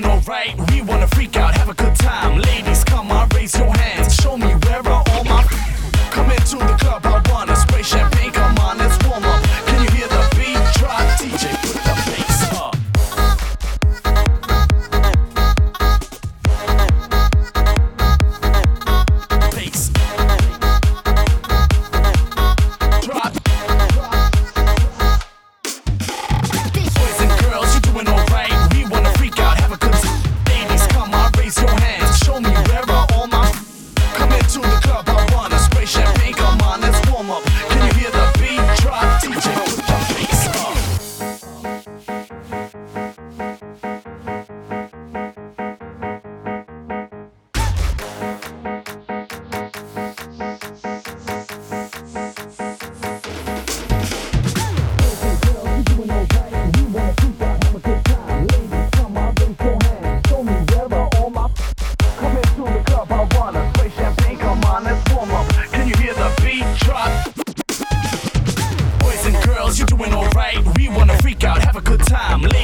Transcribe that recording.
doing alright. We wanna freak out, have a good time. Ladies freak out, have a good time.